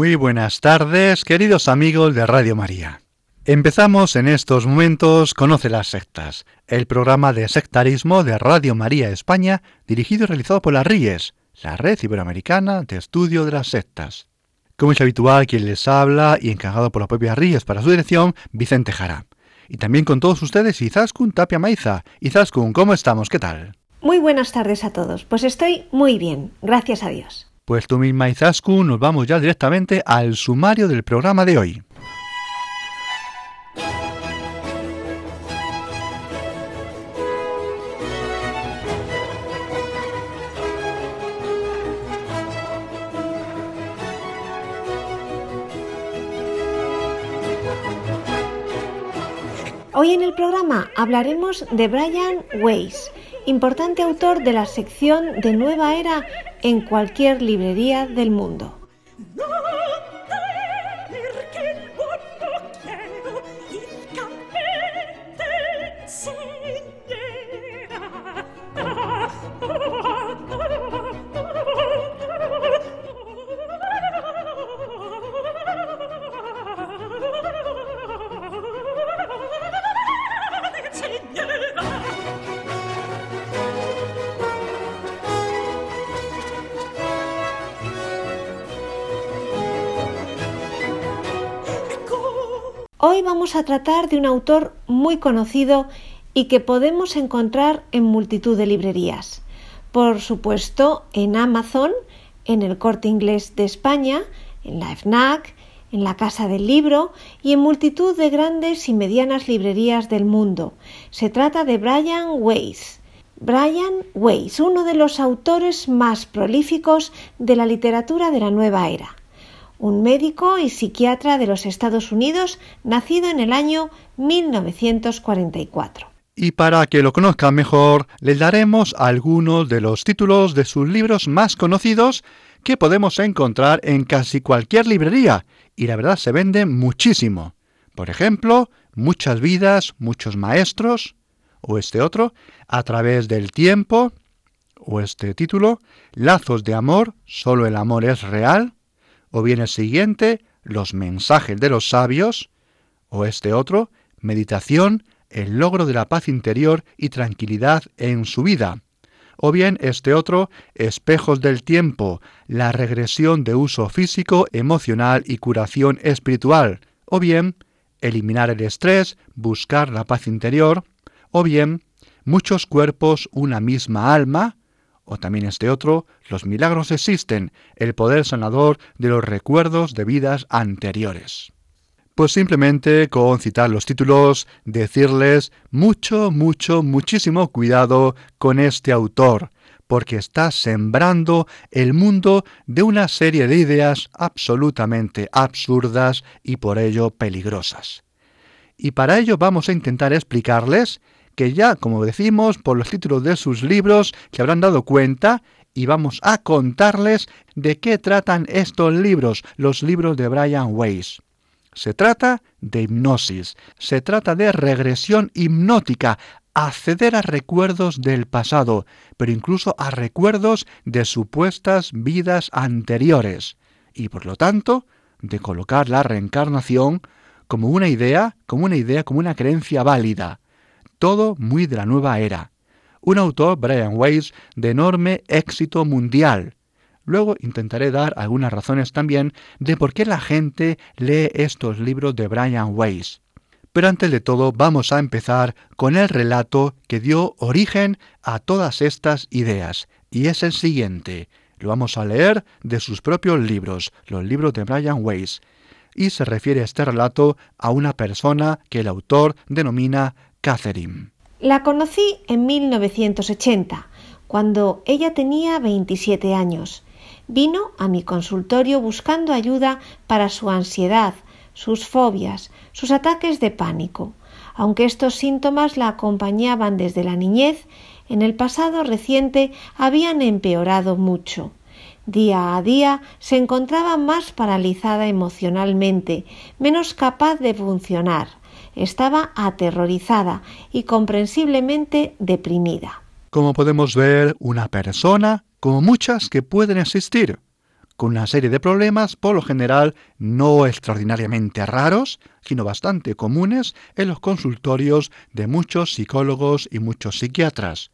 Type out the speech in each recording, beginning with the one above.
Muy buenas tardes, queridos amigos de Radio María. Empezamos en estos momentos Conoce las sectas, el programa de sectarismo de Radio María España, dirigido y realizado por la RIES, la Red Iberoamericana de Estudio de las Sectas. Como es habitual, quien les habla y encargado por la propia RIES para su dirección, Vicente Jara. Y también con todos ustedes, Izaskun Tapia Maiza. Izaskun, ¿cómo estamos? ¿Qué tal? Muy buenas tardes a todos. Pues estoy muy bien, gracias a Dios. Pues tú misma, Izaskun, nos vamos ya directamente al sumario del programa de hoy. Hoy en el programa hablaremos de Brian Weiss, importante autor de la sección de Nueva Era en cualquier librería del mundo. Vamos a tratar de un autor muy conocido y que podemos encontrar en multitud de librerías. Por supuesto, en Amazon, en el Corte Inglés de España, en la FNAC, en la Casa del Libro y en multitud de grandes y medianas librerías del mundo. Se trata de Brian Weiss. Brian Weiss, uno de los autores más prolíficos de la literatura de la nueva era un médico y psiquiatra de los Estados Unidos, nacido en el año 1944. Y para que lo conozcan mejor, les daremos algunos de los títulos de sus libros más conocidos que podemos encontrar en casi cualquier librería, y la verdad se venden muchísimo. Por ejemplo, Muchas vidas, muchos maestros, o este otro, A través del tiempo, o este título, Lazos de amor, solo el amor es real, o bien el siguiente, los mensajes de los sabios, o este otro, meditación, el logro de la paz interior y tranquilidad en su vida, o bien este otro, espejos del tiempo, la regresión de uso físico, emocional y curación espiritual, o bien eliminar el estrés, buscar la paz interior, o bien muchos cuerpos, una misma alma, o también este otro, los milagros existen, el poder sanador de los recuerdos de vidas anteriores. Pues simplemente con citar los títulos, decirles mucho, mucho, muchísimo cuidado con este autor, porque está sembrando el mundo de una serie de ideas absolutamente absurdas y por ello peligrosas. Y para ello vamos a intentar explicarles que ya, como decimos, por los títulos de sus libros se habrán dado cuenta y vamos a contarles de qué tratan estos libros, los libros de Brian Weiss. Se trata de hipnosis, se trata de regresión hipnótica, acceder a recuerdos del pasado, pero incluso a recuerdos de supuestas vidas anteriores, y por lo tanto, de colocar la reencarnación como una idea, como una idea, como una creencia válida todo muy de la nueva era. Un autor, Brian Weiss, de enorme éxito mundial. Luego intentaré dar algunas razones también de por qué la gente lee estos libros de Brian Weiss. Pero antes de todo vamos a empezar con el relato que dio origen a todas estas ideas, y es el siguiente. Lo vamos a leer de sus propios libros, los libros de Brian Weiss, y se refiere este relato a una persona que el autor denomina Catherine. La conocí en 1980, cuando ella tenía 27 años. Vino a mi consultorio buscando ayuda para su ansiedad, sus fobias, sus ataques de pánico. Aunque estos síntomas la acompañaban desde la niñez, en el pasado reciente habían empeorado mucho. Día a día se encontraba más paralizada emocionalmente, menos capaz de funcionar. Estaba aterrorizada y comprensiblemente deprimida. Como podemos ver, una persona, como muchas que pueden existir, con una serie de problemas, por lo general no extraordinariamente raros, sino bastante comunes en los consultorios de muchos psicólogos y muchos psiquiatras.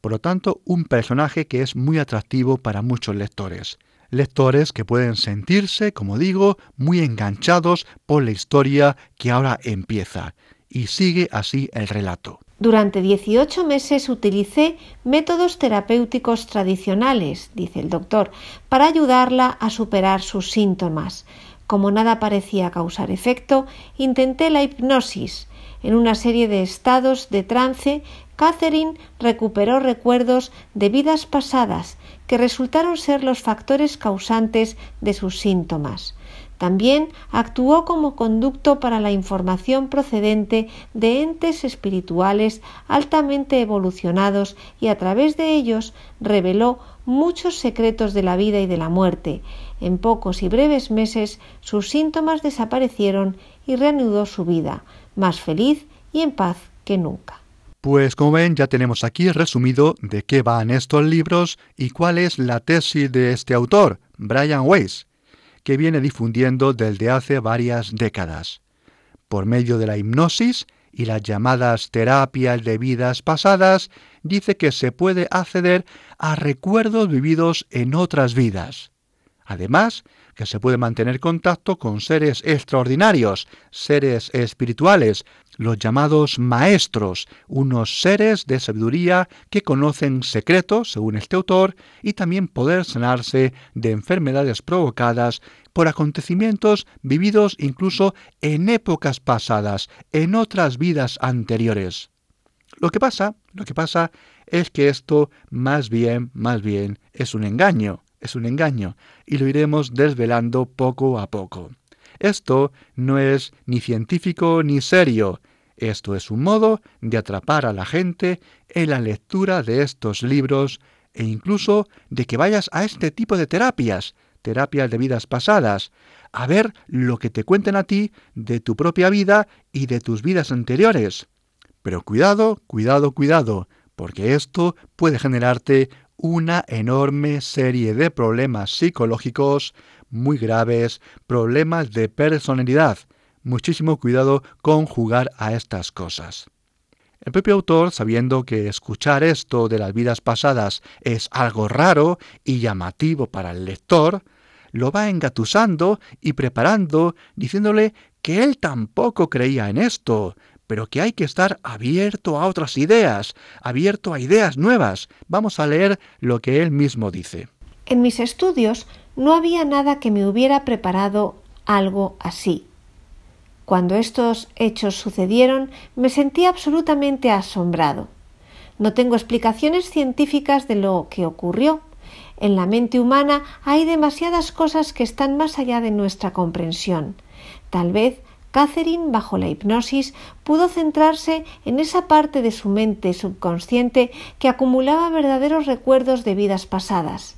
Por lo tanto, un personaje que es muy atractivo para muchos lectores. Lectores que pueden sentirse, como digo, muy enganchados por la historia que ahora empieza. Y sigue así el relato. Durante 18 meses utilicé métodos terapéuticos tradicionales, dice el doctor, para ayudarla a superar sus síntomas. Como nada parecía causar efecto, intenté la hipnosis. En una serie de estados de trance Catherine recuperó recuerdos de vidas pasadas que resultaron ser los factores causantes de sus síntomas. También actuó como conducto para la información procedente de entes espirituales altamente evolucionados y a través de ellos reveló muchos secretos de la vida y de la muerte. En pocos y breves meses sus síntomas desaparecieron y reanudó su vida, más feliz y en paz que nunca. Pues como ven, ya tenemos aquí resumido de qué van estos libros y cuál es la tesis de este autor, Brian Weiss, que viene difundiendo desde hace varias décadas. Por medio de la hipnosis y las llamadas terapias de vidas pasadas, dice que se puede acceder a recuerdos vividos en otras vidas. Además, que se puede mantener contacto con seres extraordinarios, seres espirituales, los llamados maestros, unos seres de sabiduría que conocen secretos, según este autor, y también poder sanarse de enfermedades provocadas por acontecimientos vividos incluso en épocas pasadas, en otras vidas anteriores. Lo que pasa, lo que pasa es que esto más bien, más bien es un engaño es un engaño y lo iremos desvelando poco a poco. Esto no es ni científico ni serio, esto es un modo de atrapar a la gente en la lectura de estos libros e incluso de que vayas a este tipo de terapias, terapias de vidas pasadas, a ver lo que te cuenten a ti de tu propia vida y de tus vidas anteriores. Pero cuidado, cuidado, cuidado, porque esto puede generarte una enorme serie de problemas psicológicos muy graves, problemas de personalidad. Muchísimo cuidado con jugar a estas cosas. El propio autor, sabiendo que escuchar esto de las vidas pasadas es algo raro y llamativo para el lector, lo va engatusando y preparando, diciéndole que él tampoco creía en esto, pero que hay que estar abierto a otras ideas, abierto a ideas nuevas. Vamos a leer lo que él mismo dice. En mis estudios no había nada que me hubiera preparado algo así. Cuando estos hechos sucedieron, me sentí absolutamente asombrado. No tengo explicaciones científicas de lo que ocurrió. En la mente humana hay demasiadas cosas que están más allá de nuestra comprensión. Tal vez Catherine, bajo la hipnosis, pudo centrarse en esa parte de su mente subconsciente que acumulaba verdaderos recuerdos de vidas pasadas.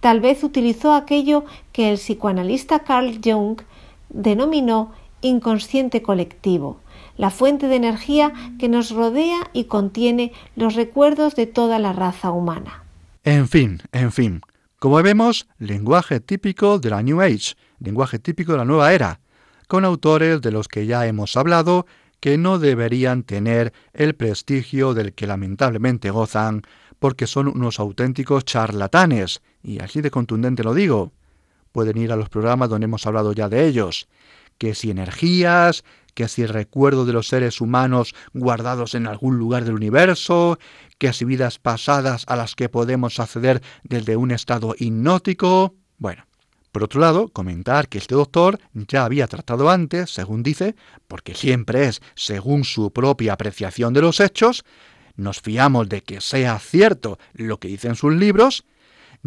Tal vez utilizó aquello que el psicoanalista Carl Jung denominó inconsciente colectivo, la fuente de energía que nos rodea y contiene los recuerdos de toda la raza humana. En fin, en fin. Como vemos, lenguaje típico de la New Age, lenguaje típico de la nueva era, con autores de los que ya hemos hablado que no deberían tener el prestigio del que lamentablemente gozan porque son unos auténticos charlatanes, y así de contundente lo digo. Pueden ir a los programas donde hemos hablado ya de ellos, que si energías, que si recuerdo de los seres humanos guardados en algún lugar del universo, que si vidas pasadas a las que podemos acceder desde un estado hipnótico. Bueno, por otro lado, comentar que este doctor ya había tratado antes, según dice, porque siempre es según su propia apreciación de los hechos, nos fiamos de que sea cierto lo que dicen sus libros,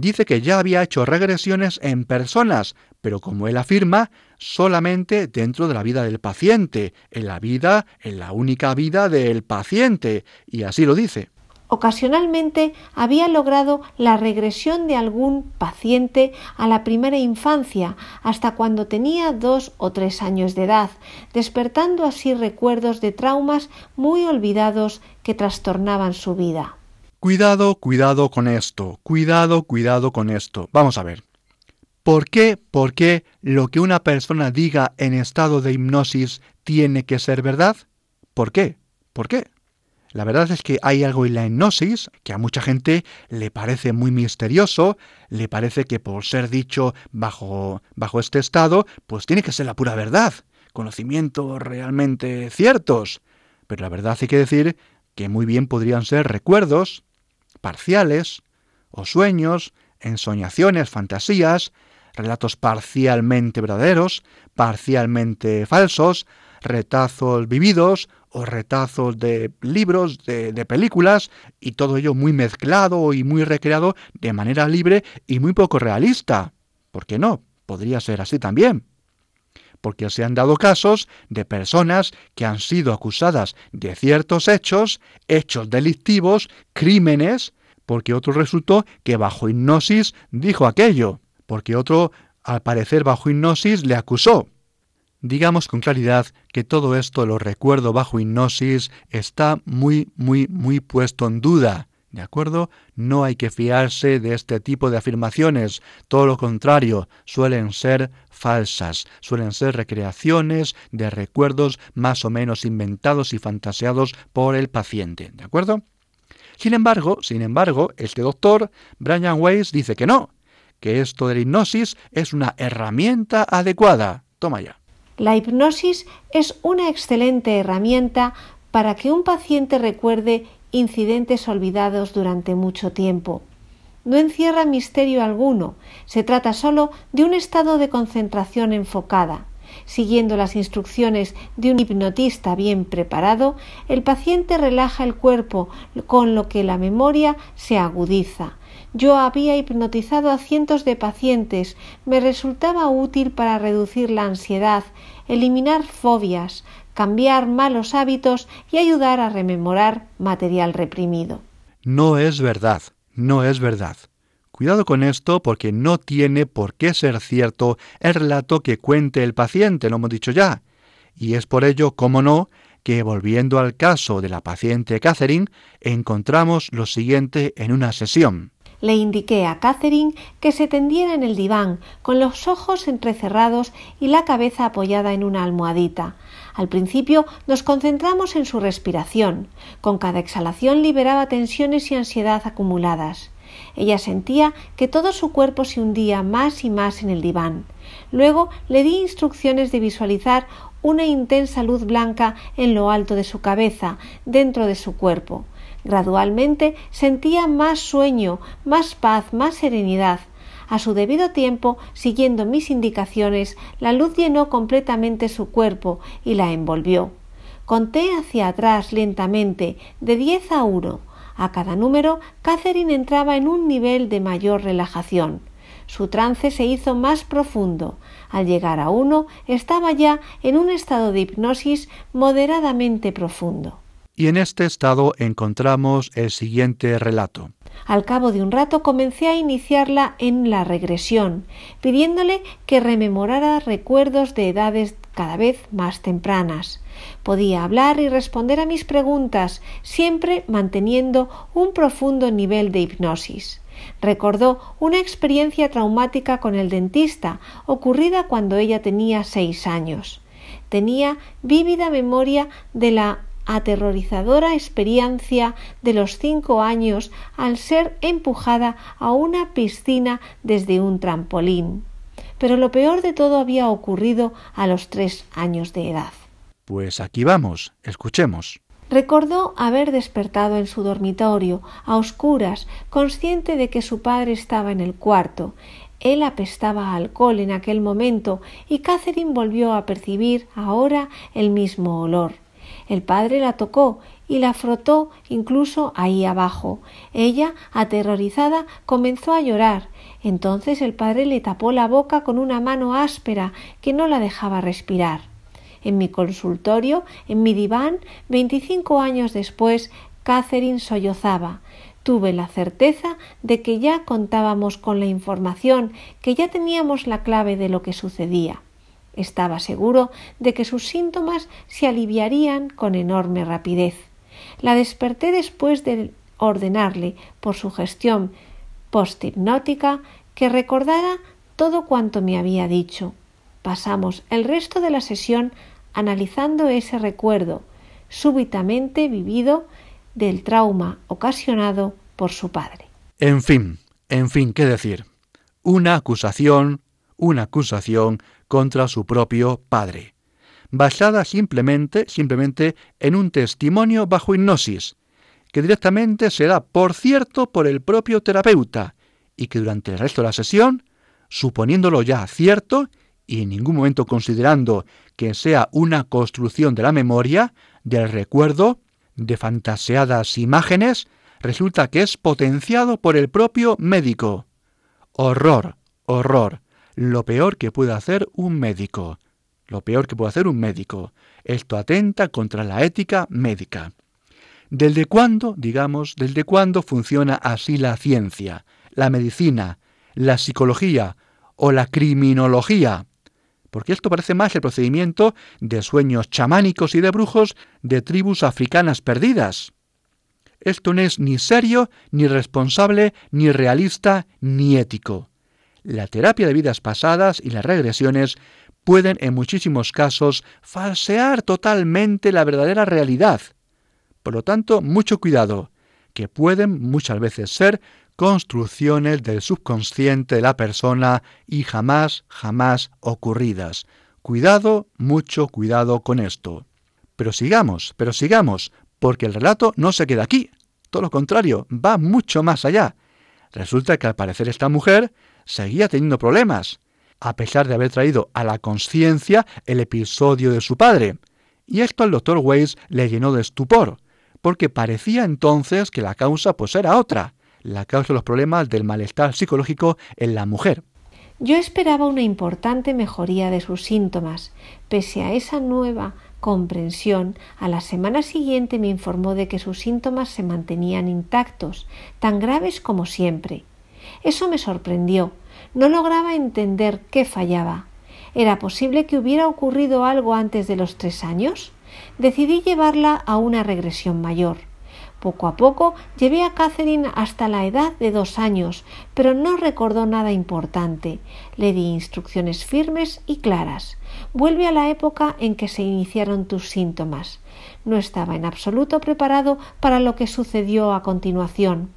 dice que ya había hecho regresiones en personas, pero como él afirma, solamente dentro de la vida del paciente, en la vida, en la única vida del paciente, y así lo dice. Ocasionalmente había logrado la regresión de algún paciente a la primera infancia hasta cuando tenía dos o tres años de edad, despertando así recuerdos de traumas muy olvidados que trastornaban su vida. Cuidado, cuidado con esto, cuidado, cuidado con esto. Vamos a ver. ¿Por qué, por qué lo que una persona diga en estado de hipnosis tiene que ser verdad? ¿Por qué? ¿Por qué? La verdad es que hay algo en la hipnosis que a mucha gente le parece muy misterioso, le parece que por ser dicho bajo, bajo este estado, pues tiene que ser la pura verdad, conocimientos realmente ciertos. Pero la verdad hay que decir que muy bien podrían ser recuerdos, parciales, o sueños, ensoñaciones, fantasías, relatos parcialmente verdaderos, parcialmente falsos, retazos vividos o retazos de libros, de, de, películas, y todo ello muy mezclado y muy recreado de manera libre y muy poco realista. ¿Por qué no? Podría ser así también. Porque se han dado casos de personas que han sido acusadas de ciertos hechos, hechos delictivos, crímenes, porque otro resultó que bajo hipnosis dijo aquello, porque otro, al parecer bajo hipnosis, le acusó. Digamos con claridad que todo esto lo recuerdo bajo hipnosis está muy, muy, muy puesto en duda. ¿De acuerdo? No hay que fiarse de este tipo de afirmaciones. Todo lo contrario, suelen ser falsas, suelen ser recreaciones de recuerdos más o menos inventados y fantaseados por el paciente. ¿De acuerdo? Sin embargo, sin embargo, este doctor, Brian Weiss, dice que no, que esto de la hipnosis es una herramienta adecuada. Toma ya. La hipnosis es una excelente herramienta para que un paciente recuerde incidentes olvidados durante mucho tiempo. No encierra misterio alguno, se trata solo de un estado de concentración enfocada. Siguiendo las instrucciones de un hipnotista bien preparado, el paciente relaja el cuerpo, con lo que la memoria se agudiza. Yo había hipnotizado a cientos de pacientes, me resultaba útil para reducir la ansiedad, eliminar fobias, cambiar malos hábitos y ayudar a rememorar material reprimido. No es verdad, no es verdad. Cuidado con esto porque no tiene por qué ser cierto el relato que cuente el paciente, lo hemos dicho ya. Y es por ello, como no, que volviendo al caso de la paciente Catherine, encontramos lo siguiente en una sesión. Le indiqué a Catherine que se tendiera en el diván, con los ojos entrecerrados y la cabeza apoyada en una almohadita. Al principio nos concentramos en su respiración. Con cada exhalación liberaba tensiones y ansiedad acumuladas. Ella sentía que todo su cuerpo se hundía más y más en el diván. Luego le di instrucciones de visualizar una intensa luz blanca en lo alto de su cabeza, dentro de su cuerpo. Gradualmente sentía más sueño, más paz, más serenidad. A su debido tiempo, siguiendo mis indicaciones, la luz llenó completamente su cuerpo y la envolvió. Conté hacia atrás lentamente, de diez a uno. A cada número, Catherine entraba en un nivel de mayor relajación. Su trance se hizo más profundo. Al llegar a uno, estaba ya en un estado de hipnosis moderadamente profundo. Y en este estado encontramos el siguiente relato. Al cabo de un rato comencé a iniciarla en la regresión, pidiéndole que rememorara recuerdos de edades cada vez más tempranas. Podía hablar y responder a mis preguntas, siempre manteniendo un profundo nivel de hipnosis. Recordó una experiencia traumática con el dentista, ocurrida cuando ella tenía seis años. Tenía vívida memoria de la aterrorizadora experiencia de los cinco años al ser empujada a una piscina desde un trampolín. Pero lo peor de todo había ocurrido a los tres años de edad. Pues aquí vamos, escuchemos. Recordó haber despertado en su dormitorio, a oscuras, consciente de que su padre estaba en el cuarto. Él apestaba a alcohol en aquel momento y Catherine volvió a percibir ahora el mismo olor. El padre la tocó y la frotó incluso ahí abajo. Ella, aterrorizada, comenzó a llorar. Entonces el padre le tapó la boca con una mano áspera que no la dejaba respirar. En mi consultorio, en mi diván, veinticinco años después, Catherine sollozaba. Tuve la certeza de que ya contábamos con la información, que ya teníamos la clave de lo que sucedía. Estaba seguro de que sus síntomas se aliviarían con enorme rapidez. La desperté después de ordenarle, por su gestión posthipnótica, que recordara todo cuanto me había dicho. Pasamos el resto de la sesión analizando ese recuerdo súbitamente vivido del trauma ocasionado por su padre. En fin, en fin, ¿qué decir? Una acusación, una acusación contra su propio padre, basada simplemente, simplemente en un testimonio bajo hipnosis, que directamente se da, por cierto, por el propio terapeuta, y que durante el resto de la sesión, suponiéndolo ya cierto, y en ningún momento considerando que sea una construcción de la memoria, del recuerdo, de fantaseadas imágenes, resulta que es potenciado por el propio médico. Horror, horror, lo peor que puede hacer un médico. Lo peor que puede hacer un médico. Esto atenta contra la ética médica. ¿Desde cuándo, digamos, desde cuándo funciona así la ciencia, la medicina, la psicología o la criminología? porque esto parece más el procedimiento de sueños chamánicos y de brujos de tribus africanas perdidas. Esto no es ni serio, ni responsable, ni realista, ni ético. La terapia de vidas pasadas y las regresiones pueden en muchísimos casos falsear totalmente la verdadera realidad. Por lo tanto, mucho cuidado, que pueden muchas veces ser construcciones del subconsciente de la persona y jamás, jamás ocurridas. Cuidado, mucho cuidado con esto. Pero sigamos, pero sigamos, porque el relato no se queda aquí. Todo lo contrario, va mucho más allá. Resulta que al parecer esta mujer seguía teniendo problemas, a pesar de haber traído a la conciencia el episodio de su padre. Y esto al doctor Weiss le llenó de estupor, porque parecía entonces que la causa pues era otra la causa de los problemas del malestar psicológico en la mujer. Yo esperaba una importante mejoría de sus síntomas. Pese a esa nueva comprensión, a la semana siguiente me informó de que sus síntomas se mantenían intactos, tan graves como siempre. Eso me sorprendió. No lograba entender qué fallaba. ¿Era posible que hubiera ocurrido algo antes de los tres años? Decidí llevarla a una regresión mayor. Poco a poco llevé a Catherine hasta la edad de dos años, pero no recordó nada importante. Le di instrucciones firmes y claras. Vuelve a la época en que se iniciaron tus síntomas. No estaba en absoluto preparado para lo que sucedió a continuación.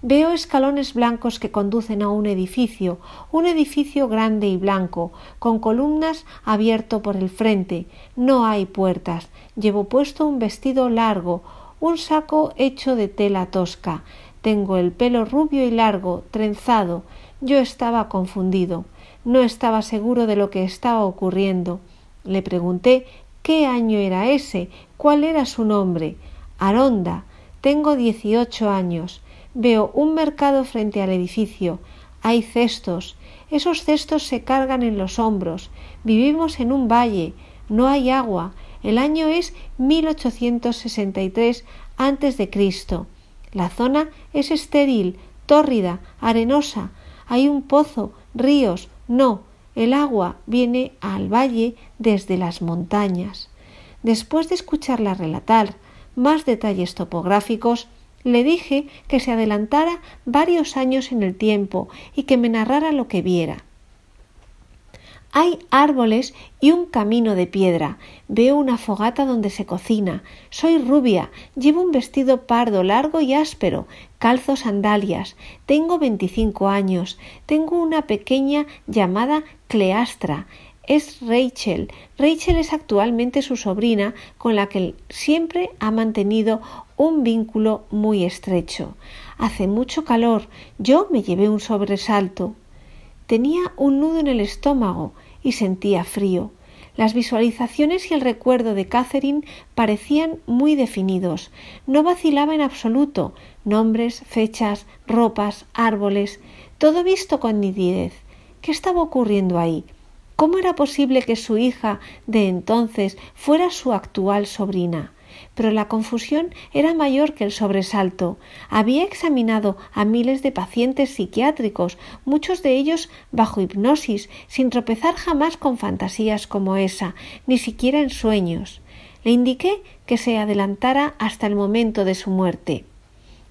Veo escalones blancos que conducen a un edificio, un edificio grande y blanco, con columnas abierto por el frente. No hay puertas. Llevo puesto un vestido largo, un saco hecho de tela tosca. Tengo el pelo rubio y largo, trenzado. Yo estaba confundido. No estaba seguro de lo que estaba ocurriendo. Le pregunté qué año era ese, cuál era su nombre. Aronda. Tengo dieciocho años. Veo un mercado frente al edificio. Hay cestos. Esos cestos se cargan en los hombros. Vivimos en un valle. No hay agua. El año es 1863 antes de Cristo. La zona es estéril, tórrida, arenosa. Hay un pozo, ríos. No, el agua viene al valle desde las montañas. Después de escucharla relatar más detalles topográficos, le dije que se adelantara varios años en el tiempo y que me narrara lo que viera. Hay árboles y un camino de piedra. Veo una fogata donde se cocina. Soy rubia. Llevo un vestido pardo largo y áspero. Calzo sandalias. Tengo veinticinco años. Tengo una pequeña llamada Cleastra. Es Rachel. Rachel es actualmente su sobrina con la que siempre ha mantenido un vínculo muy estrecho. Hace mucho calor. Yo me llevé un sobresalto. Tenía un nudo en el estómago y sentía frío. Las visualizaciones y el recuerdo de Catherine parecían muy definidos. No vacilaba en absoluto. Nombres, fechas, ropas, árboles, todo visto con nitidez. ¿Qué estaba ocurriendo ahí? ¿Cómo era posible que su hija de entonces fuera su actual sobrina? pero la confusión era mayor que el sobresalto. Había examinado a miles de pacientes psiquiátricos, muchos de ellos bajo hipnosis, sin tropezar jamás con fantasías como esa, ni siquiera en sueños. Le indiqué que se adelantara hasta el momento de su muerte.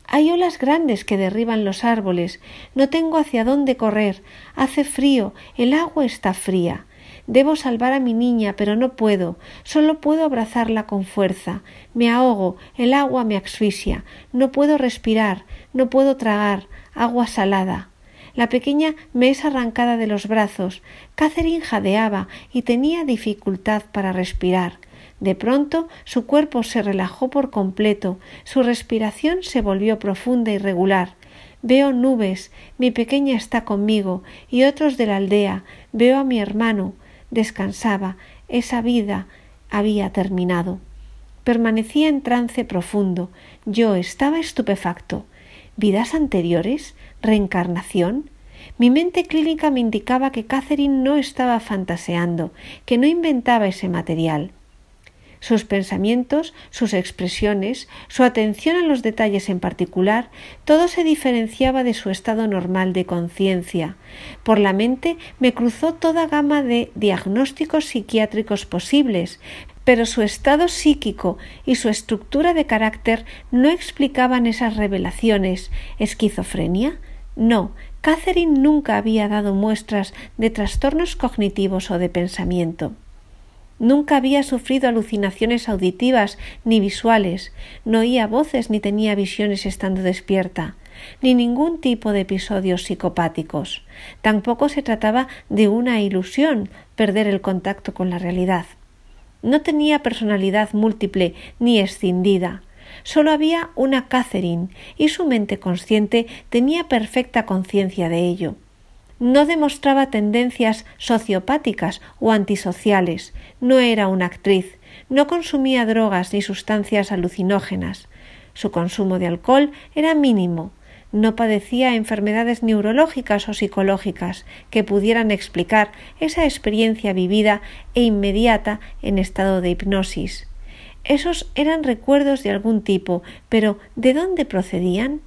Hay olas grandes que derriban los árboles. No tengo hacia dónde correr. Hace frío. El agua está fría. Debo salvar a mi niña, pero no puedo. Solo puedo abrazarla con fuerza. Me ahogo. El agua me asfixia. No puedo respirar. No puedo tragar. Agua salada. La pequeña me es arrancada de los brazos. Catherine jadeaba y tenía dificultad para respirar. De pronto su cuerpo se relajó por completo, su respiración se volvió profunda y regular. Veo nubes, mi pequeña está conmigo, y otros de la aldea, veo a mi hermano, descansaba, esa vida había terminado. Permanecía en trance profundo, yo estaba estupefacto. ¿Vidas anteriores? ¿Reencarnación? Mi mente clínica me indicaba que Catherine no estaba fantaseando, que no inventaba ese material. Sus pensamientos, sus expresiones, su atención a los detalles en particular, todo se diferenciaba de su estado normal de conciencia. Por la mente me cruzó toda gama de diagnósticos psiquiátricos posibles, pero su estado psíquico y su estructura de carácter no explicaban esas revelaciones. ¿Esquizofrenia? No, Catherine nunca había dado muestras de trastornos cognitivos o de pensamiento. Nunca había sufrido alucinaciones auditivas ni visuales, no oía voces ni tenía visiones estando despierta, ni ningún tipo de episodios psicopáticos. Tampoco se trataba de una ilusión perder el contacto con la realidad. No tenía personalidad múltiple ni escindida. Solo había una Catherine y su mente consciente tenía perfecta conciencia de ello no demostraba tendencias sociopáticas o antisociales, no era una actriz, no consumía drogas ni sustancias alucinógenas. Su consumo de alcohol era mínimo, no padecía enfermedades neurológicas o psicológicas que pudieran explicar esa experiencia vivida e inmediata en estado de hipnosis. Esos eran recuerdos de algún tipo, pero ¿de dónde procedían?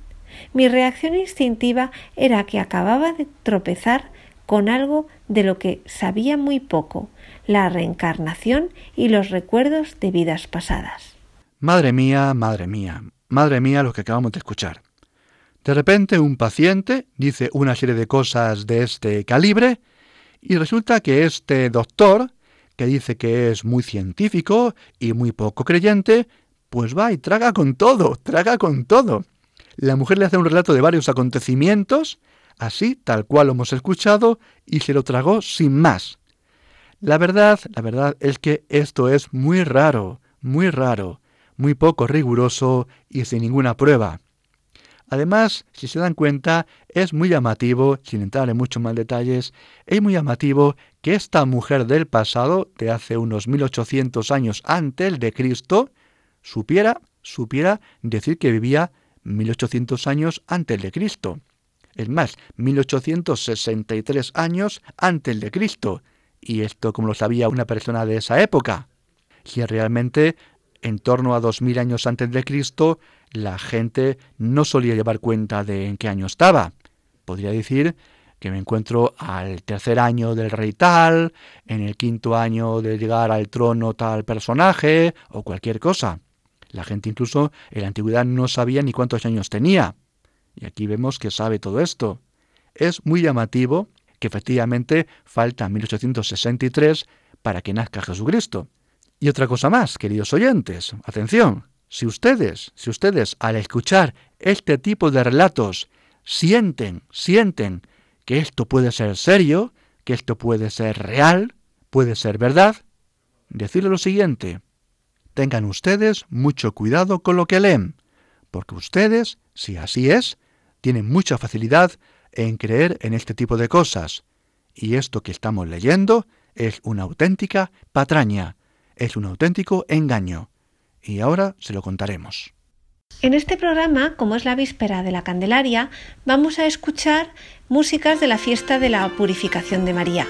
Mi reacción instintiva era que acababa de tropezar con algo de lo que sabía muy poco, la reencarnación y los recuerdos de vidas pasadas. Madre mía, madre mía, madre mía lo que acabamos de escuchar. De repente un paciente dice una serie de cosas de este calibre y resulta que este doctor, que dice que es muy científico y muy poco creyente, pues va y traga con todo, traga con todo. La mujer le hace un relato de varios acontecimientos, así, tal cual lo hemos escuchado, y se lo tragó sin más. La verdad, la verdad es que esto es muy raro, muy raro, muy poco riguroso y sin ninguna prueba. Además, si se dan cuenta, es muy llamativo, sin entrar en muchos más detalles, es muy llamativo que esta mujer del pasado, de hace unos 1800 años antes de Cristo, supiera, supiera decir que vivía 1800 años antes de Cristo. Es más, 1863 años antes de Cristo. Y esto como lo sabía una persona de esa época. Si realmente en torno a 2000 años antes de Cristo la gente no solía llevar cuenta de en qué año estaba. Podría decir que me encuentro al tercer año del rey tal, en el quinto año de llegar al trono tal personaje o cualquier cosa. La gente incluso en la antigüedad no sabía ni cuántos años tenía. Y aquí vemos que sabe todo esto. Es muy llamativo que efectivamente falta 1863 para que nazca Jesucristo. Y otra cosa más, queridos oyentes, atención, si ustedes, si ustedes al escuchar este tipo de relatos sienten, sienten que esto puede ser serio, que esto puede ser real, puede ser verdad, decirle lo siguiente, Tengan ustedes mucho cuidado con lo que leen, porque ustedes, si así es, tienen mucha facilidad en creer en este tipo de cosas. Y esto que estamos leyendo es una auténtica patraña, es un auténtico engaño. Y ahora se lo contaremos. En este programa, como es la víspera de la Candelaria, vamos a escuchar músicas de la fiesta de la Purificación de María.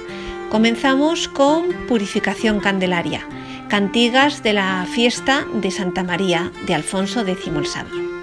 Comenzamos con Purificación Candelaria, cantigas de la fiesta de Santa María de Alfonso X el Sabio.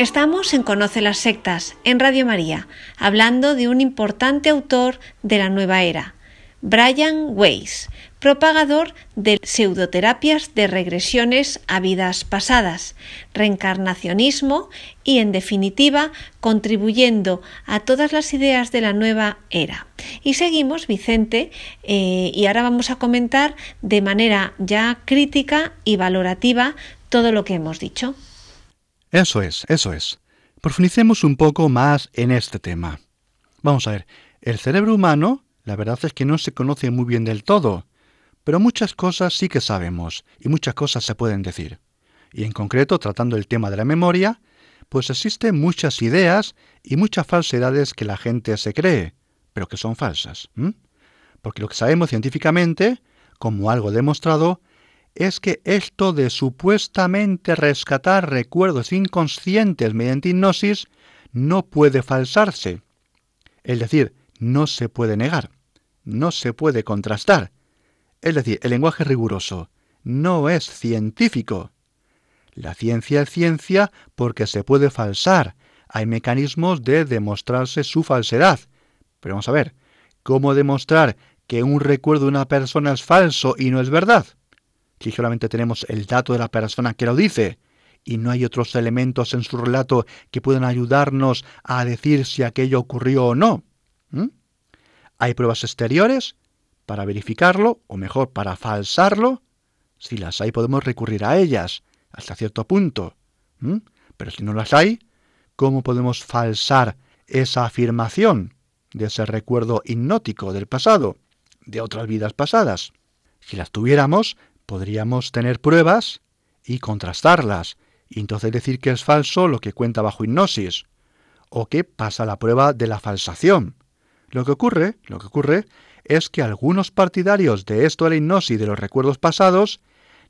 Estamos en Conoce las Sectas, en Radio María, hablando de un importante autor de la nueva era, Brian Weiss, propagador de pseudoterapias de regresiones a vidas pasadas, reencarnacionismo y, en definitiva, contribuyendo a todas las ideas de la nueva era. Y seguimos, Vicente, eh, y ahora vamos a comentar de manera ya crítica y valorativa todo lo que hemos dicho. Eso es, eso es. Profundicemos un poco más en este tema. Vamos a ver, el cerebro humano, la verdad es que no se conoce muy bien del todo, pero muchas cosas sí que sabemos y muchas cosas se pueden decir. Y en concreto, tratando el tema de la memoria, pues existen muchas ideas y muchas falsedades que la gente se cree, pero que son falsas. Porque lo que sabemos científicamente, como algo demostrado, es que esto de supuestamente rescatar recuerdos inconscientes mediante hipnosis no puede falsarse. Es decir, no se puede negar, no se puede contrastar. Es decir, el lenguaje riguroso no es científico. La ciencia es ciencia porque se puede falsar. Hay mecanismos de demostrarse su falsedad. Pero vamos a ver, ¿cómo demostrar que un recuerdo de una persona es falso y no es verdad? Si solamente tenemos el dato de la persona que lo dice y no hay otros elementos en su relato que puedan ayudarnos a decir si aquello ocurrió o no. ¿Hay pruebas exteriores para verificarlo, o mejor, para falsarlo? Si las hay, podemos recurrir a ellas hasta cierto punto. Pero si no las hay, ¿cómo podemos falsar esa afirmación de ese recuerdo hipnótico del pasado, de otras vidas pasadas? Si las tuviéramos, podríamos tener pruebas y contrastarlas, y entonces decir que es falso lo que cuenta bajo hipnosis, o que pasa la prueba de la falsación. Lo que ocurre, lo que ocurre es que algunos partidarios de esto de la hipnosis de los recuerdos pasados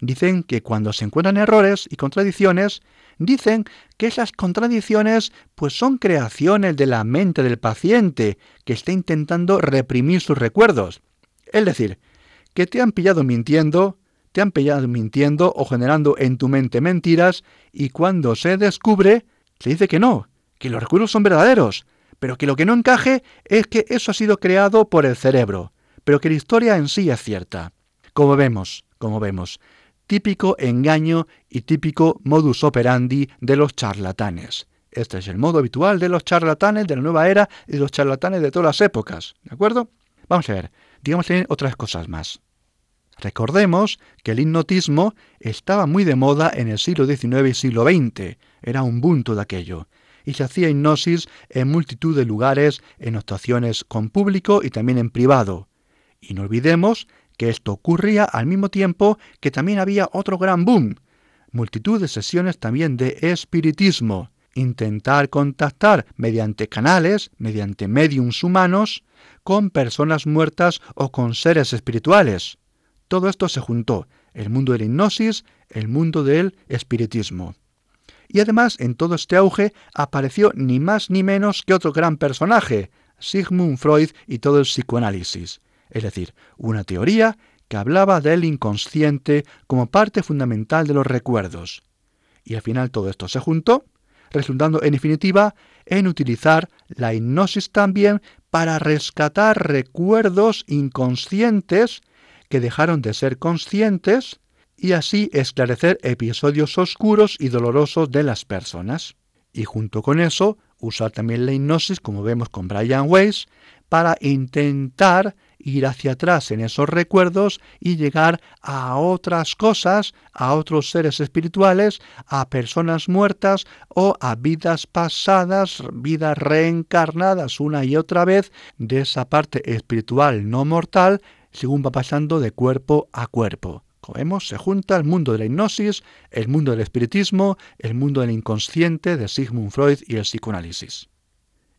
dicen que cuando se encuentran errores y contradicciones, dicen que esas contradicciones pues son creaciones de la mente del paciente que está intentando reprimir sus recuerdos. Es decir, que te han pillado mintiendo te han pillado mintiendo o generando en tu mente mentiras y cuando se descubre, se dice que no, que los recuerdos son verdaderos, pero que lo que no encaje es que eso ha sido creado por el cerebro, pero que la historia en sí es cierta. Como vemos, como vemos, típico engaño y típico modus operandi de los charlatanes. Este es el modo habitual de los charlatanes de la nueva era y de los charlatanes de todas las épocas, ¿de acuerdo? Vamos a ver, digamos también otras cosas más. Recordemos que el hipnotismo estaba muy de moda en el siglo XIX y siglo XX, era un bunto de aquello, y se hacía hipnosis en multitud de lugares, en actuaciones con público y también en privado. Y no olvidemos que esto ocurría al mismo tiempo que también había otro gran boom, multitud de sesiones también de espiritismo, intentar contactar mediante canales, mediante mediums humanos, con personas muertas o con seres espirituales. Todo esto se juntó, el mundo de la hipnosis, el mundo del espiritismo. Y además, en todo este auge apareció ni más ni menos que otro gran personaje, Sigmund Freud y todo el psicoanálisis, es decir, una teoría que hablaba del inconsciente como parte fundamental de los recuerdos. Y al final todo esto se juntó, resultando en definitiva en utilizar la hipnosis también para rescatar recuerdos inconscientes que dejaron de ser conscientes y así esclarecer episodios oscuros y dolorosos de las personas. Y junto con eso, usar también la hipnosis, como vemos con Brian Weiss, para intentar ir hacia atrás en esos recuerdos y llegar a otras cosas, a otros seres espirituales, a personas muertas o a vidas pasadas, vidas reencarnadas una y otra vez de esa parte espiritual no mortal según va pasando de cuerpo a cuerpo. Como vemos, se junta el mundo de la hipnosis, el mundo del espiritismo, el mundo del inconsciente de Sigmund Freud y el psicoanálisis.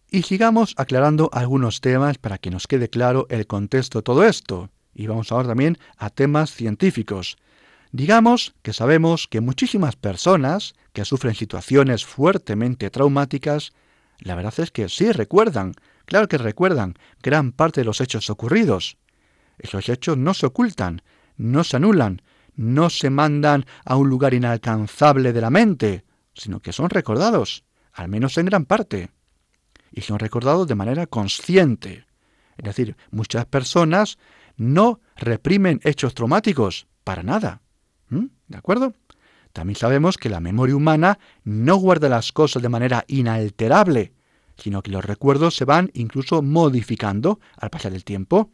Y sigamos aclarando algunos temas para que nos quede claro el contexto de todo esto. Y vamos ahora también a temas científicos. Digamos que sabemos que muchísimas personas que sufren situaciones fuertemente traumáticas, la verdad es que sí recuerdan, claro que recuerdan gran parte de los hechos ocurridos. Esos hechos no se ocultan, no se anulan, no se mandan a un lugar inalcanzable de la mente, sino que son recordados, al menos en gran parte. Y son recordados de manera consciente. Es decir, muchas personas no reprimen hechos traumáticos, para nada. ¿Mm? ¿De acuerdo? También sabemos que la memoria humana no guarda las cosas de manera inalterable, sino que los recuerdos se van incluso modificando al pasar el tiempo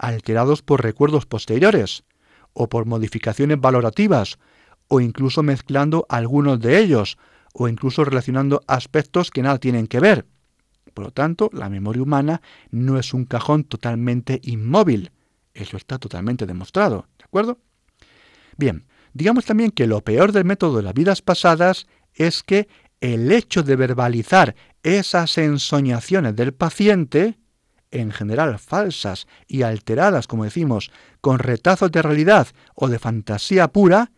alterados por recuerdos posteriores, o por modificaciones valorativas, o incluso mezclando algunos de ellos, o incluso relacionando aspectos que nada tienen que ver. Por lo tanto, la memoria humana no es un cajón totalmente inmóvil. Eso está totalmente demostrado, ¿de acuerdo? Bien, digamos también que lo peor del método de las vidas pasadas es que el hecho de verbalizar esas ensoñaciones del paciente en general falsas y alteradas, como decimos, con retazos de realidad o de fantasía pura,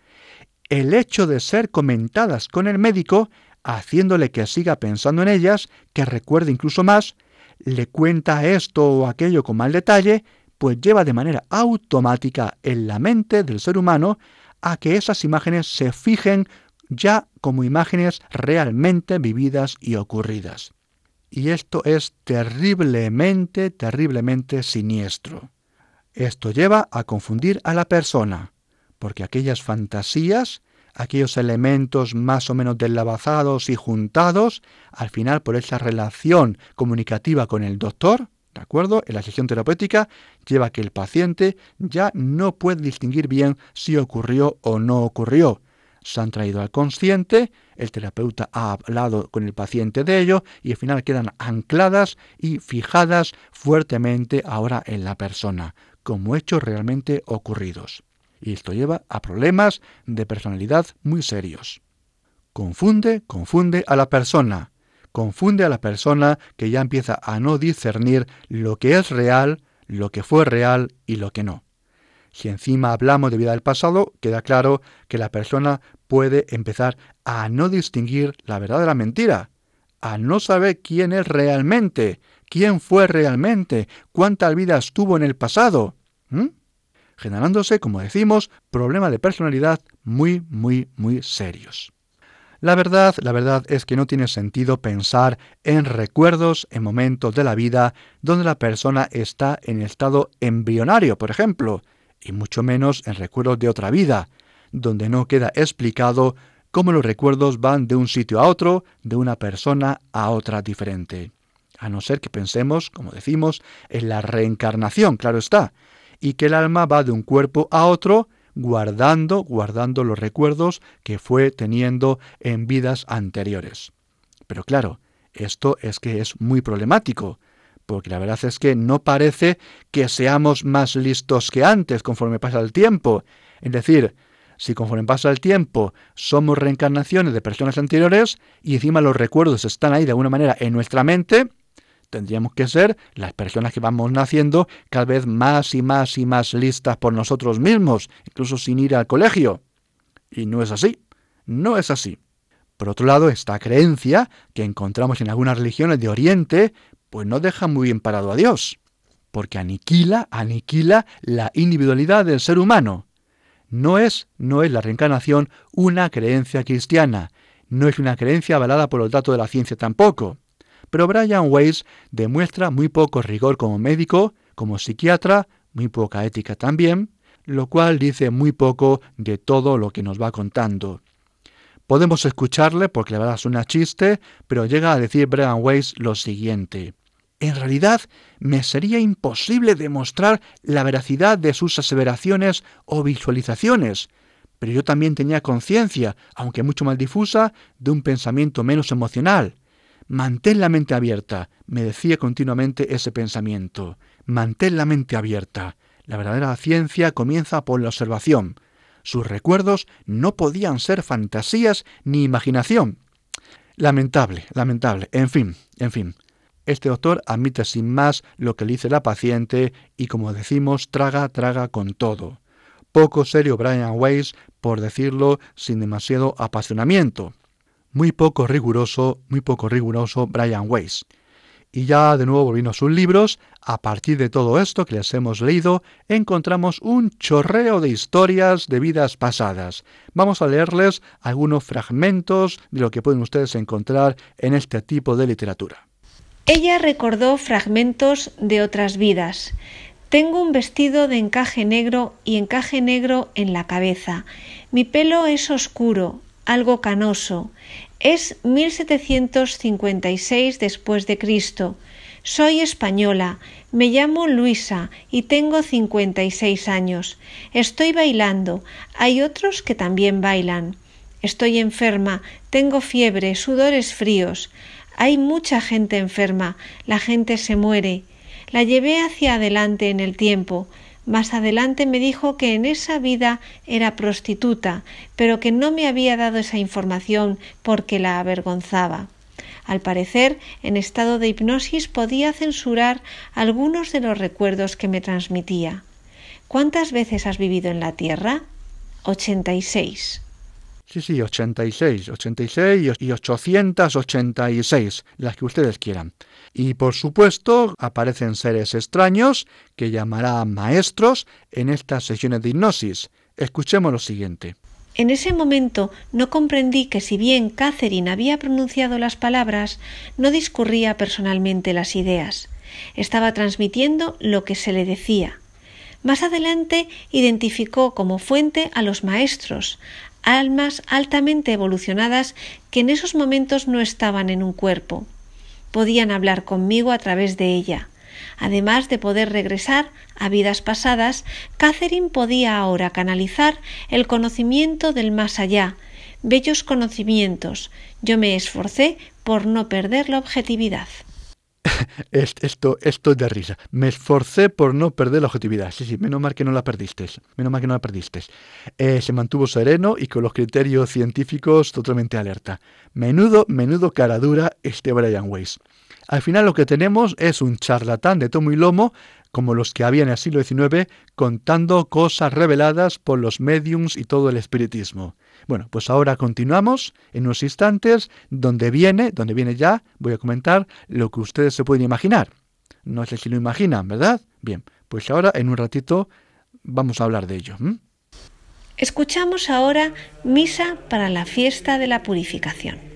el hecho de ser comentadas con el médico, haciéndole que siga pensando en ellas, que recuerde incluso más, le cuenta esto o aquello con mal detalle, pues lleva de manera automática en la mente del ser humano a que esas imágenes se fijen ya como imágenes realmente vividas y ocurridas. Y esto es terriblemente, terriblemente siniestro. Esto lleva a confundir a la persona, porque aquellas fantasías, aquellos elementos más o menos deslavazados y juntados, al final por esa relación comunicativa con el doctor, ¿de acuerdo? En la sesión terapéutica, lleva a que el paciente ya no puede distinguir bien si ocurrió o no ocurrió se han traído al consciente, el terapeuta ha hablado con el paciente de ello y al final quedan ancladas y fijadas fuertemente ahora en la persona, como hechos realmente ocurridos. Y esto lleva a problemas de personalidad muy serios. Confunde, confunde a la persona, confunde a la persona que ya empieza a no discernir lo que es real, lo que fue real y lo que no. Si encima hablamos de vida del pasado, queda claro que la persona puede empezar a no distinguir la verdad de la mentira, a no saber quién es realmente, quién fue realmente, cuántas vidas tuvo en el pasado, generándose, como decimos, problemas de personalidad muy, muy, muy serios. La verdad, la verdad es que no tiene sentido pensar en recuerdos en momentos de la vida donde la persona está en estado embrionario, por ejemplo, y mucho menos en recuerdos de otra vida, donde no queda explicado cómo los recuerdos van de un sitio a otro, de una persona a otra diferente. A no ser que pensemos, como decimos, en la reencarnación, claro está, y que el alma va de un cuerpo a otro guardando, guardando los recuerdos que fue teniendo en vidas anteriores. Pero claro, esto es que es muy problemático, porque la verdad es que no parece que seamos más listos que antes conforme pasa el tiempo. Es decir, si conforme pasa el tiempo somos reencarnaciones de personas anteriores y encima los recuerdos están ahí de alguna manera en nuestra mente, tendríamos que ser las personas que vamos naciendo cada vez más y más y más listas por nosotros mismos, incluso sin ir al colegio. Y no es así, no es así. Por otro lado, esta creencia que encontramos en algunas religiones de Oriente, pues no deja muy bien parado a Dios, porque aniquila, aniquila la individualidad del ser humano. No es, no es la reencarnación una creencia cristiana, no es una creencia avalada por los datos de la ciencia tampoco. Pero Brian Weiss demuestra muy poco rigor como médico, como psiquiatra, muy poca ética también, lo cual dice muy poco de todo lo que nos va contando. Podemos escucharle porque la verdad suena chiste, pero llega a decir Brian Weiss lo siguiente. En realidad, me sería imposible demostrar la veracidad de sus aseveraciones o visualizaciones, pero yo también tenía conciencia, aunque mucho más difusa, de un pensamiento menos emocional. Mantén la mente abierta, me decía continuamente ese pensamiento. Mantén la mente abierta. La verdadera ciencia comienza por la observación. Sus recuerdos no podían ser fantasías ni imaginación. Lamentable, lamentable. En fin, en fin. Este doctor admite sin más lo que le dice la paciente y, como decimos, traga, traga con todo. Poco serio Brian Weiss, por decirlo sin demasiado apasionamiento muy poco riguroso, muy poco riguroso Brian Weiss. Y ya de nuevo volviendo a sus libros, a partir de todo esto que les hemos leído, encontramos un chorreo de historias de vidas pasadas. Vamos a leerles algunos fragmentos de lo que pueden ustedes encontrar en este tipo de literatura. Ella recordó fragmentos de otras vidas. Tengo un vestido de encaje negro y encaje negro en la cabeza. Mi pelo es oscuro, algo canoso. Es 1756 después de Cristo. Soy española, me llamo Luisa y tengo 56 años. Estoy bailando. Hay otros que también bailan. Estoy enferma, tengo fiebre, sudores fríos. Hay mucha gente enferma, la gente se muere. La llevé hacia adelante en el tiempo. Más adelante me dijo que en esa vida era prostituta, pero que no me había dado esa información porque la avergonzaba. Al parecer, en estado de hipnosis podía censurar algunos de los recuerdos que me transmitía. ¿Cuántas veces has vivido en la Tierra? Ochenta y seis. Sí, sí, ochenta y seis, ochenta y seis y ochocientas ochenta y seis, las que ustedes quieran. Y por supuesto aparecen seres extraños que llamará maestros en estas sesiones de hipnosis. Escuchemos lo siguiente. En ese momento no comprendí que si bien Catherine había pronunciado las palabras, no discurría personalmente las ideas. Estaba transmitiendo lo que se le decía. Más adelante identificó como fuente a los maestros, almas altamente evolucionadas que en esos momentos no estaban en un cuerpo podían hablar conmigo a través de ella. Además de poder regresar a vidas pasadas, Catherine podía ahora canalizar el conocimiento del más allá, bellos conocimientos. Yo me esforcé por no perder la objetividad. esto, esto es de risa. Me esforcé por no perder la objetividad. Sí, sí, menos mal que no la perdiste. Menos mal que no la perdiste. Eh, se mantuvo sereno y con los criterios científicos totalmente alerta. Menudo, menudo cara dura este Brian Weiss. Al final lo que tenemos es un charlatán de tomo y lomo como los que había en el siglo XIX, contando cosas reveladas por los mediums y todo el espiritismo. Bueno, pues ahora continuamos en unos instantes donde viene, donde viene ya, voy a comentar lo que ustedes se pueden imaginar. No sé si lo imaginan, ¿verdad? Bien, pues ahora en un ratito vamos a hablar de ello. Escuchamos ahora Misa para la fiesta de la purificación.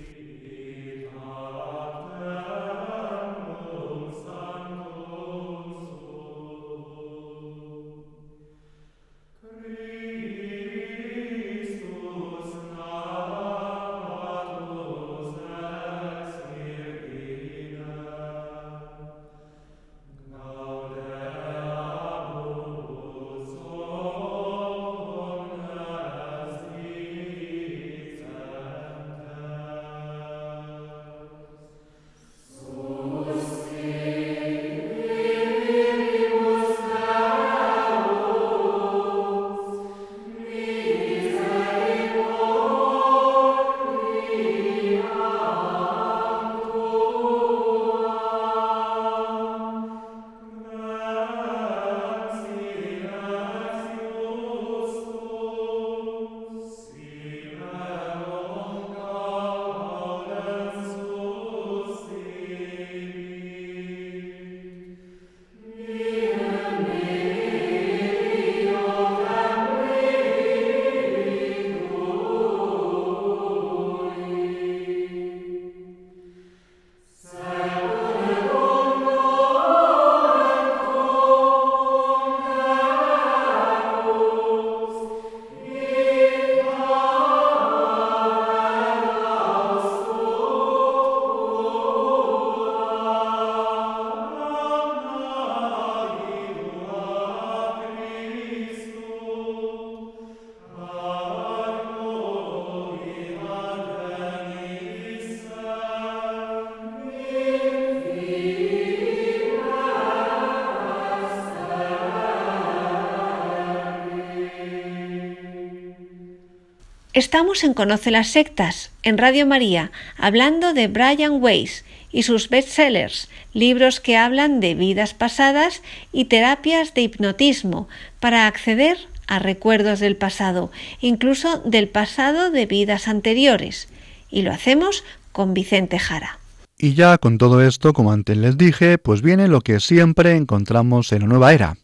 Estamos en Conoce las Sectas, en Radio María, hablando de Brian Weiss y sus bestsellers, libros que hablan de vidas pasadas y terapias de hipnotismo para acceder a recuerdos del pasado, incluso del pasado de vidas anteriores. Y lo hacemos con Vicente Jara. Y ya con todo esto, como antes les dije, pues viene lo que siempre encontramos en la nueva era.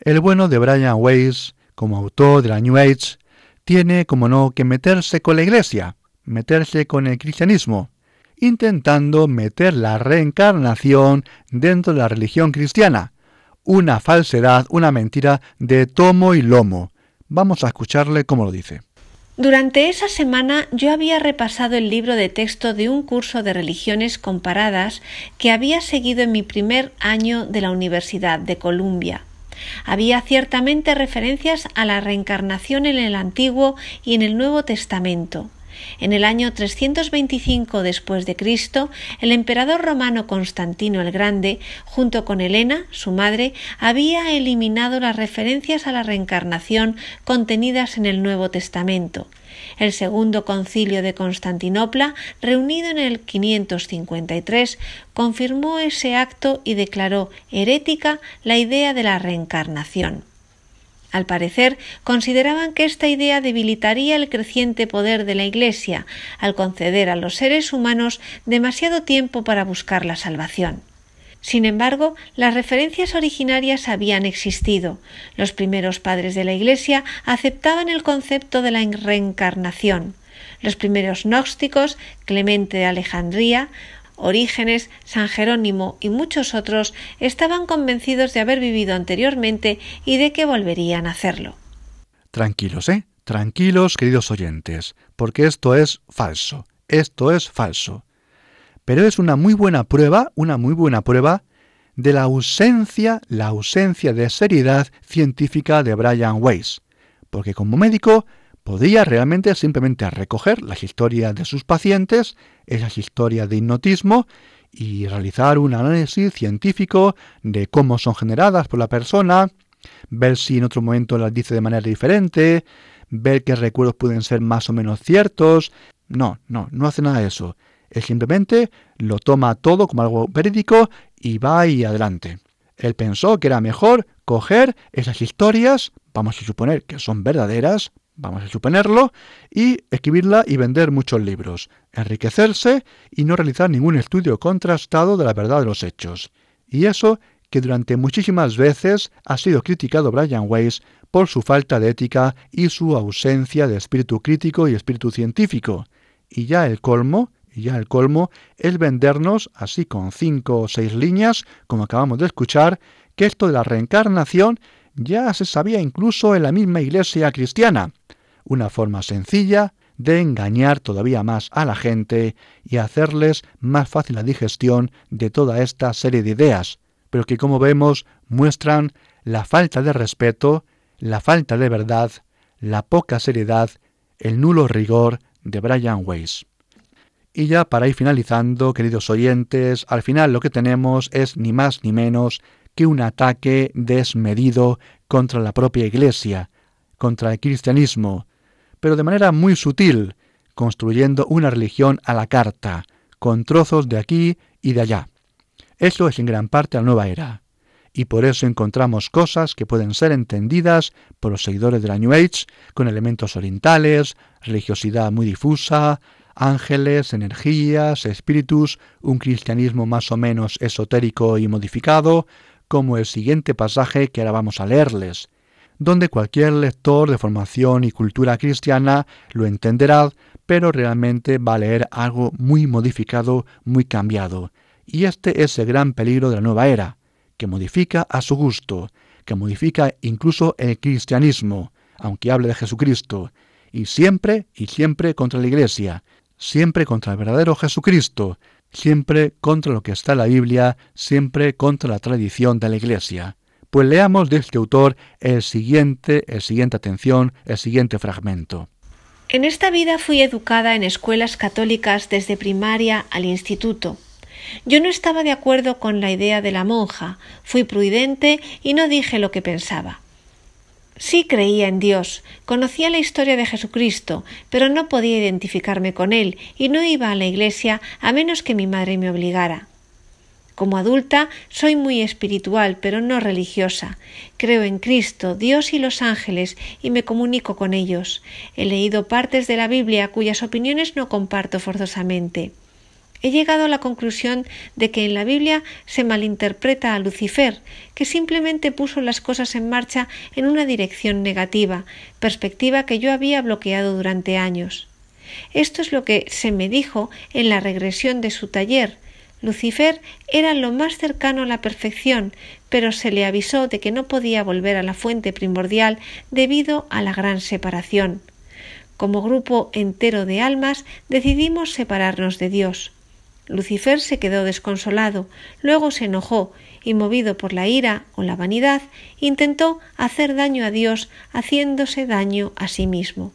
El bueno de Brian Weiss, como autor de la New Age, tiene, como no, que meterse con la Iglesia, meterse con el cristianismo, intentando meter la reencarnación dentro de la religión cristiana. Una falsedad, una mentira de tomo y lomo. Vamos a escucharle cómo lo dice. Durante esa semana yo había repasado el libro de texto de un curso de religiones comparadas que había seguido en mi primer año de la Universidad de Columbia. Había ciertamente referencias a la reencarnación en el Antiguo y en el Nuevo Testamento. En el año 325 después de Cristo, el emperador romano Constantino el Grande, junto con Helena, su madre, había eliminado las referencias a la reencarnación contenidas en el Nuevo Testamento. El segundo concilio de Constantinopla, reunido en el 553, confirmó ese acto y declaró herética la idea de la reencarnación. Al parecer, consideraban que esta idea debilitaría el creciente poder de la Iglesia al conceder a los seres humanos demasiado tiempo para buscar la salvación. Sin embargo, las referencias originarias habían existido. Los primeros padres de la Iglesia aceptaban el concepto de la reencarnación. Los primeros gnósticos, Clemente de Alejandría, Orígenes, San Jerónimo y muchos otros estaban convencidos de haber vivido anteriormente y de que volverían a hacerlo. Tranquilos, ¿eh? Tranquilos, queridos oyentes, porque esto es falso. Esto es falso pero es una muy buena prueba, una muy buena prueba de la ausencia, la ausencia de seriedad científica de Brian Weiss, porque como médico podía realmente simplemente recoger las historias de sus pacientes, esas historias de hipnotismo, y realizar un análisis científico de cómo son generadas por la persona, ver si en otro momento las dice de manera diferente, ver qué recuerdos pueden ser más o menos ciertos. No, no, no hace nada de eso. Él simplemente lo toma todo como algo verídico y va ahí adelante. Él pensó que era mejor coger esas historias, vamos a suponer que son verdaderas, vamos a suponerlo, y escribirla y vender muchos libros, enriquecerse y no realizar ningún estudio contrastado de la verdad de los hechos. Y eso que durante muchísimas veces ha sido criticado Brian Weiss por su falta de ética y su ausencia de espíritu crítico y espíritu científico. Y ya el colmo, y ya el colmo, es vendernos, así con cinco o seis líneas, como acabamos de escuchar, que esto de la reencarnación ya se sabía incluso en la misma iglesia cristiana. Una forma sencilla de engañar todavía más a la gente y hacerles más fácil la digestión de toda esta serie de ideas, pero que como vemos muestran la falta de respeto, la falta de verdad, la poca seriedad, el nulo rigor de Brian Weiss. Y ya para ir finalizando, queridos oyentes, al final lo que tenemos es ni más ni menos que un ataque desmedido contra la propia Iglesia, contra el cristianismo, pero de manera muy sutil, construyendo una religión a la carta, con trozos de aquí y de allá. Eso es en gran parte la nueva era, y por eso encontramos cosas que pueden ser entendidas por los seguidores de la New Age, con elementos orientales, religiosidad muy difusa, ángeles, energías, espíritus, un cristianismo más o menos esotérico y modificado, como el siguiente pasaje que ahora vamos a leerles, donde cualquier lector de formación y cultura cristiana lo entenderá, pero realmente va a leer algo muy modificado, muy cambiado. Y este es el gran peligro de la nueva era, que modifica a su gusto, que modifica incluso el cristianismo, aunque hable de Jesucristo, y siempre y siempre contra la Iglesia, siempre contra el verdadero Jesucristo, siempre contra lo que está en la Biblia, siempre contra la tradición de la Iglesia. Pues leamos de este autor el siguiente, el siguiente atención, el siguiente fragmento. En esta vida fui educada en escuelas católicas desde primaria al instituto. Yo no estaba de acuerdo con la idea de la monja, fui prudente y no dije lo que pensaba. Sí creía en Dios, conocía la historia de Jesucristo, pero no podía identificarme con él y no iba a la iglesia a menos que mi madre me obligara. Como adulta soy muy espiritual, pero no religiosa. Creo en Cristo, Dios y los ángeles y me comunico con ellos. He leído partes de la Biblia cuyas opiniones no comparto forzosamente. He llegado a la conclusión de que en la Biblia se malinterpreta a Lucifer, que simplemente puso las cosas en marcha en una dirección negativa, perspectiva que yo había bloqueado durante años. Esto es lo que se me dijo en la regresión de su taller, Lucifer era lo más cercano a la perfección, pero se le avisó de que no podía volver a la fuente primordial debido a la gran separación. Como grupo entero de almas decidimos separarnos de Dios. Lucifer se quedó desconsolado, luego se enojó y, movido por la ira o la vanidad, intentó hacer daño a Dios haciéndose daño a sí mismo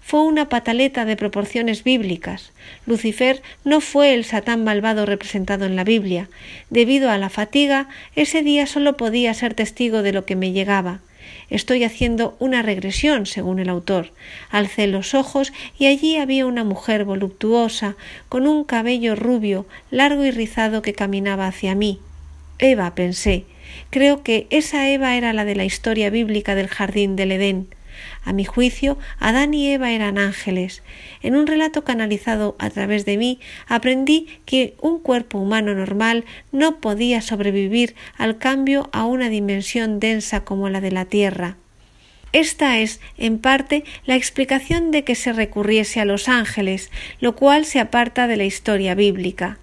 fue una pataleta de proporciones bíblicas. Lucifer no fue el Satán malvado representado en la Biblia. Debido a la fatiga, ese día solo podía ser testigo de lo que me llegaba. Estoy haciendo una regresión, según el autor. Alcé los ojos y allí había una mujer voluptuosa, con un cabello rubio, largo y rizado que caminaba hacia mí. Eva, pensé. Creo que esa Eva era la de la historia bíblica del jardín del Edén. A mi juicio, Adán y Eva eran ángeles. En un relato canalizado a través de mí, aprendí que un cuerpo humano normal no podía sobrevivir al cambio a una dimensión densa como la de la Tierra. Esta es, en parte, la explicación de que se recurriese a los ángeles, lo cual se aparta de la historia bíblica.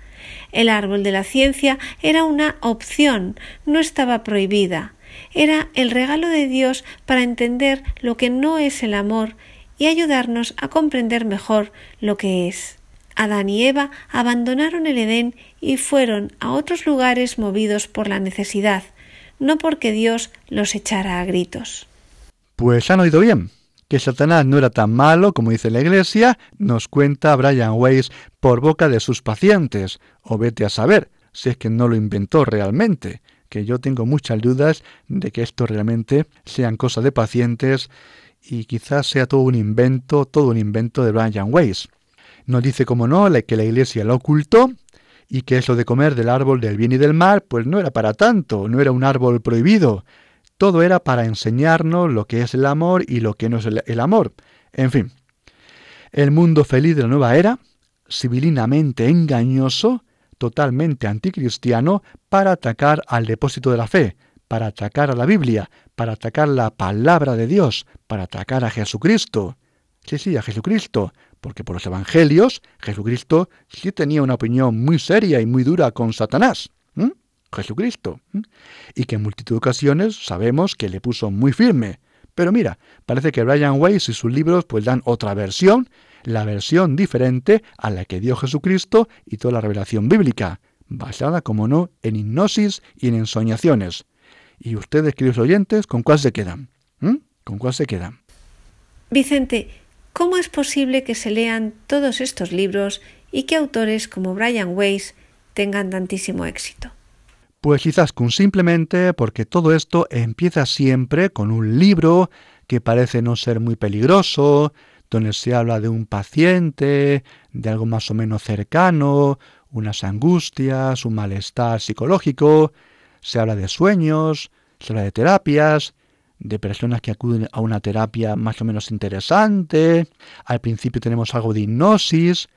El árbol de la ciencia era una opción, no estaba prohibida era el regalo de Dios para entender lo que no es el amor y ayudarnos a comprender mejor lo que es. Adán y Eva abandonaron el Edén y fueron a otros lugares movidos por la necesidad, no porque Dios los echara a gritos. Pues han oído bien. Que Satanás no era tan malo como dice la Iglesia, nos cuenta Brian Weiss por boca de sus pacientes, o vete a saber, si es que no lo inventó realmente que yo tengo muchas dudas de que esto realmente sean cosas de pacientes y quizás sea todo un invento, todo un invento de Brian Weiss. Nos dice, como no, que la iglesia lo ocultó y que eso de comer del árbol del bien y del mal, pues no era para tanto, no era un árbol prohibido. Todo era para enseñarnos lo que es el amor y lo que no es el amor. En fin, el mundo feliz de la nueva era, civilinamente engañoso, totalmente anticristiano para atacar al depósito de la fe, para atacar a la Biblia, para atacar la palabra de Dios, para atacar a Jesucristo. Sí, sí, a Jesucristo, porque por los evangelios Jesucristo sí tenía una opinión muy seria y muy dura con Satanás. Jesucristo. Y que en multitud de ocasiones sabemos que le puso muy firme. Pero mira, parece que Brian Weiss y sus libros pues dan otra versión, la versión diferente a la que dio Jesucristo y toda la revelación bíblica, basada, como no, en hipnosis y en ensoñaciones. Y ustedes, queridos oyentes, ¿con cuál se quedan? ¿Con cuál se quedan? Vicente, ¿cómo es posible que se lean todos estos libros y que autores como Brian Weiss tengan tantísimo éxito? Pues quizás con simplemente porque todo esto empieza siempre con un libro que parece no ser muy peligroso, donde se habla de un paciente, de algo más o menos cercano, unas angustias, un malestar psicológico, se habla de sueños, se habla de terapias, de personas que acuden a una terapia más o menos interesante, al principio tenemos algo de hipnosis,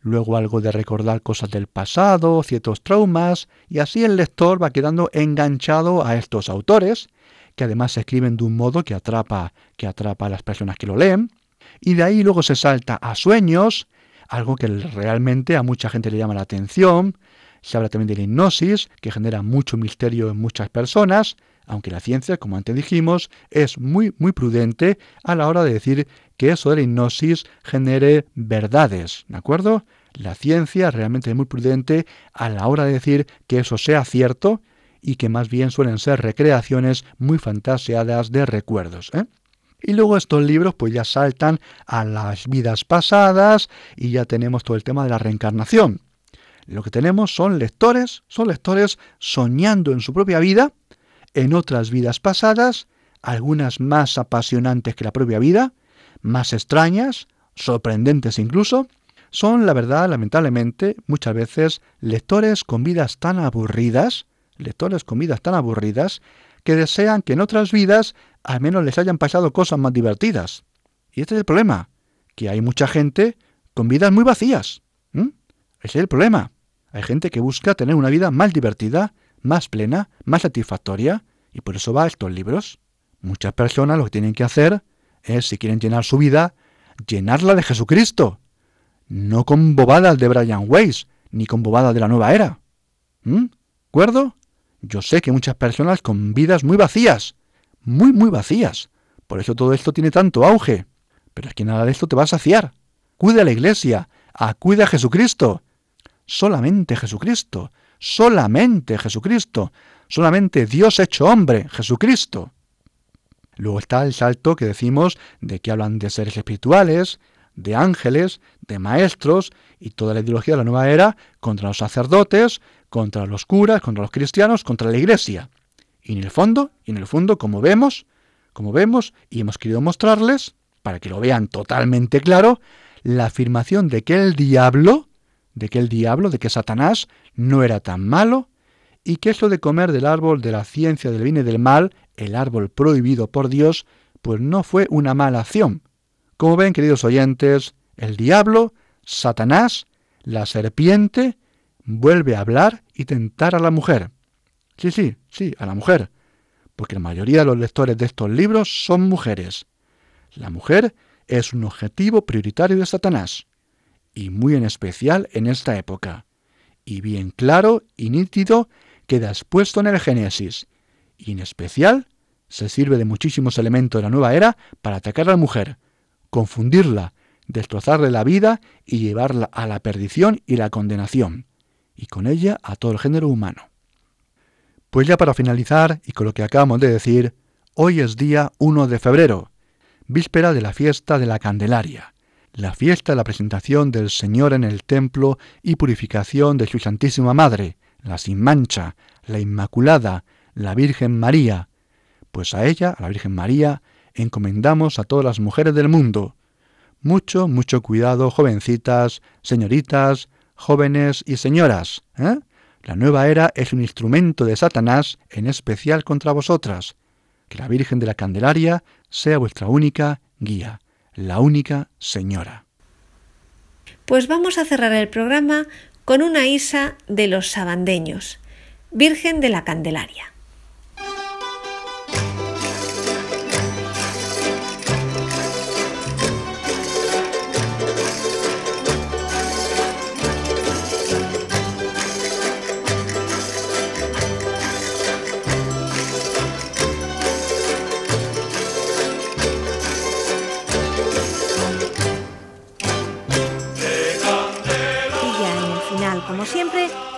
luego algo de recordar cosas del pasado, ciertos traumas, y así el lector va quedando enganchado a estos autores, que además escriben de un modo que atrapa, que atrapa a las personas que lo leen, y de ahí luego se salta a sueños, algo que realmente a mucha gente le llama la atención, se habla también de la hipnosis, que genera mucho misterio en muchas personas, aunque la ciencia, como antes dijimos, es muy, muy prudente a la hora de decir que eso de la hipnosis genere verdades, ¿de acuerdo? La ciencia realmente es muy prudente a la hora de decir que eso sea cierto y que más bien suelen ser recreaciones muy fantaseadas de recuerdos. ¿eh? Y luego estos libros pues ya saltan a las vidas pasadas y ya tenemos todo el tema de la reencarnación. Lo que tenemos son lectores, son lectores soñando en su propia vida, en otras vidas pasadas, algunas más apasionantes que la propia vida, más extrañas, sorprendentes incluso, son, la verdad, lamentablemente, muchas veces lectores con vidas tan aburridas, lectores con vidas tan aburridas, que desean que en otras vidas al menos les hayan pasado cosas más divertidas. Y este es el problema, que hay mucha gente con vidas muy vacías. Ese es el problema. Hay gente que busca tener una vida más divertida, más plena, más satisfactoria, y por eso va a estos libros. Muchas personas lo que tienen que hacer es, si quieren llenar su vida, llenarla de Jesucristo, no con bobadas de Brian Weiss, ni con bobadas de la nueva era. ¿Mm? ¿Acuerdo? Yo sé que muchas personas con vidas muy vacías, muy, muy vacías. Por eso todo esto tiene tanto auge. Pero es que nada de esto te va a saciar. Cuida a la iglesia, acude a Jesucristo. Solamente Jesucristo, solamente Jesucristo, solamente Dios hecho hombre, Jesucristo. Luego está el salto que decimos de que hablan de seres espirituales, de ángeles, de maestros y toda la ideología de la nueva era contra los sacerdotes, contra los curas, contra los cristianos, contra la iglesia. Y en el fondo, y en el fondo, como vemos, como vemos y hemos querido mostrarles, para que lo vean totalmente claro, la afirmación de que el diablo, de que el diablo, de que Satanás no era tan malo, y que eso de comer del árbol de la ciencia del bien y del mal, el árbol prohibido por Dios, pues no fue una mala acción, como ven, queridos oyentes, el diablo, Satanás, la serpiente, vuelve a hablar y tentar a la mujer. Sí, sí, sí, a la mujer, porque la mayoría de los lectores de estos libros son mujeres. La mujer es un objetivo prioritario de Satanás, y muy en especial en esta época. Y bien claro y nítido queda expuesto en el Génesis, y en especial se sirve de muchísimos elementos de la nueva era para atacar a la mujer, confundirla, destrozarle la vida y llevarla a la perdición y la condenación, y con ella a todo el género humano. Pues ya para finalizar, y con lo que acabamos de decir, hoy es día 1 de febrero, víspera de la fiesta de la Candelaria, la fiesta de la presentación del Señor en el templo y purificación de su Santísima Madre, la sin mancha, la Inmaculada, la Virgen María, pues a ella, a la Virgen María, encomendamos a todas las mujeres del mundo. Mucho, mucho cuidado, jovencitas, señoritas, jóvenes y señoras. ¿eh? La nueva era es un instrumento de Satanás, en especial contra vosotras. Que la Virgen de la Candelaria sea vuestra única guía, la única señora. Pues vamos a cerrar el programa con una isa de los sabandeños, Virgen de la Candelaria.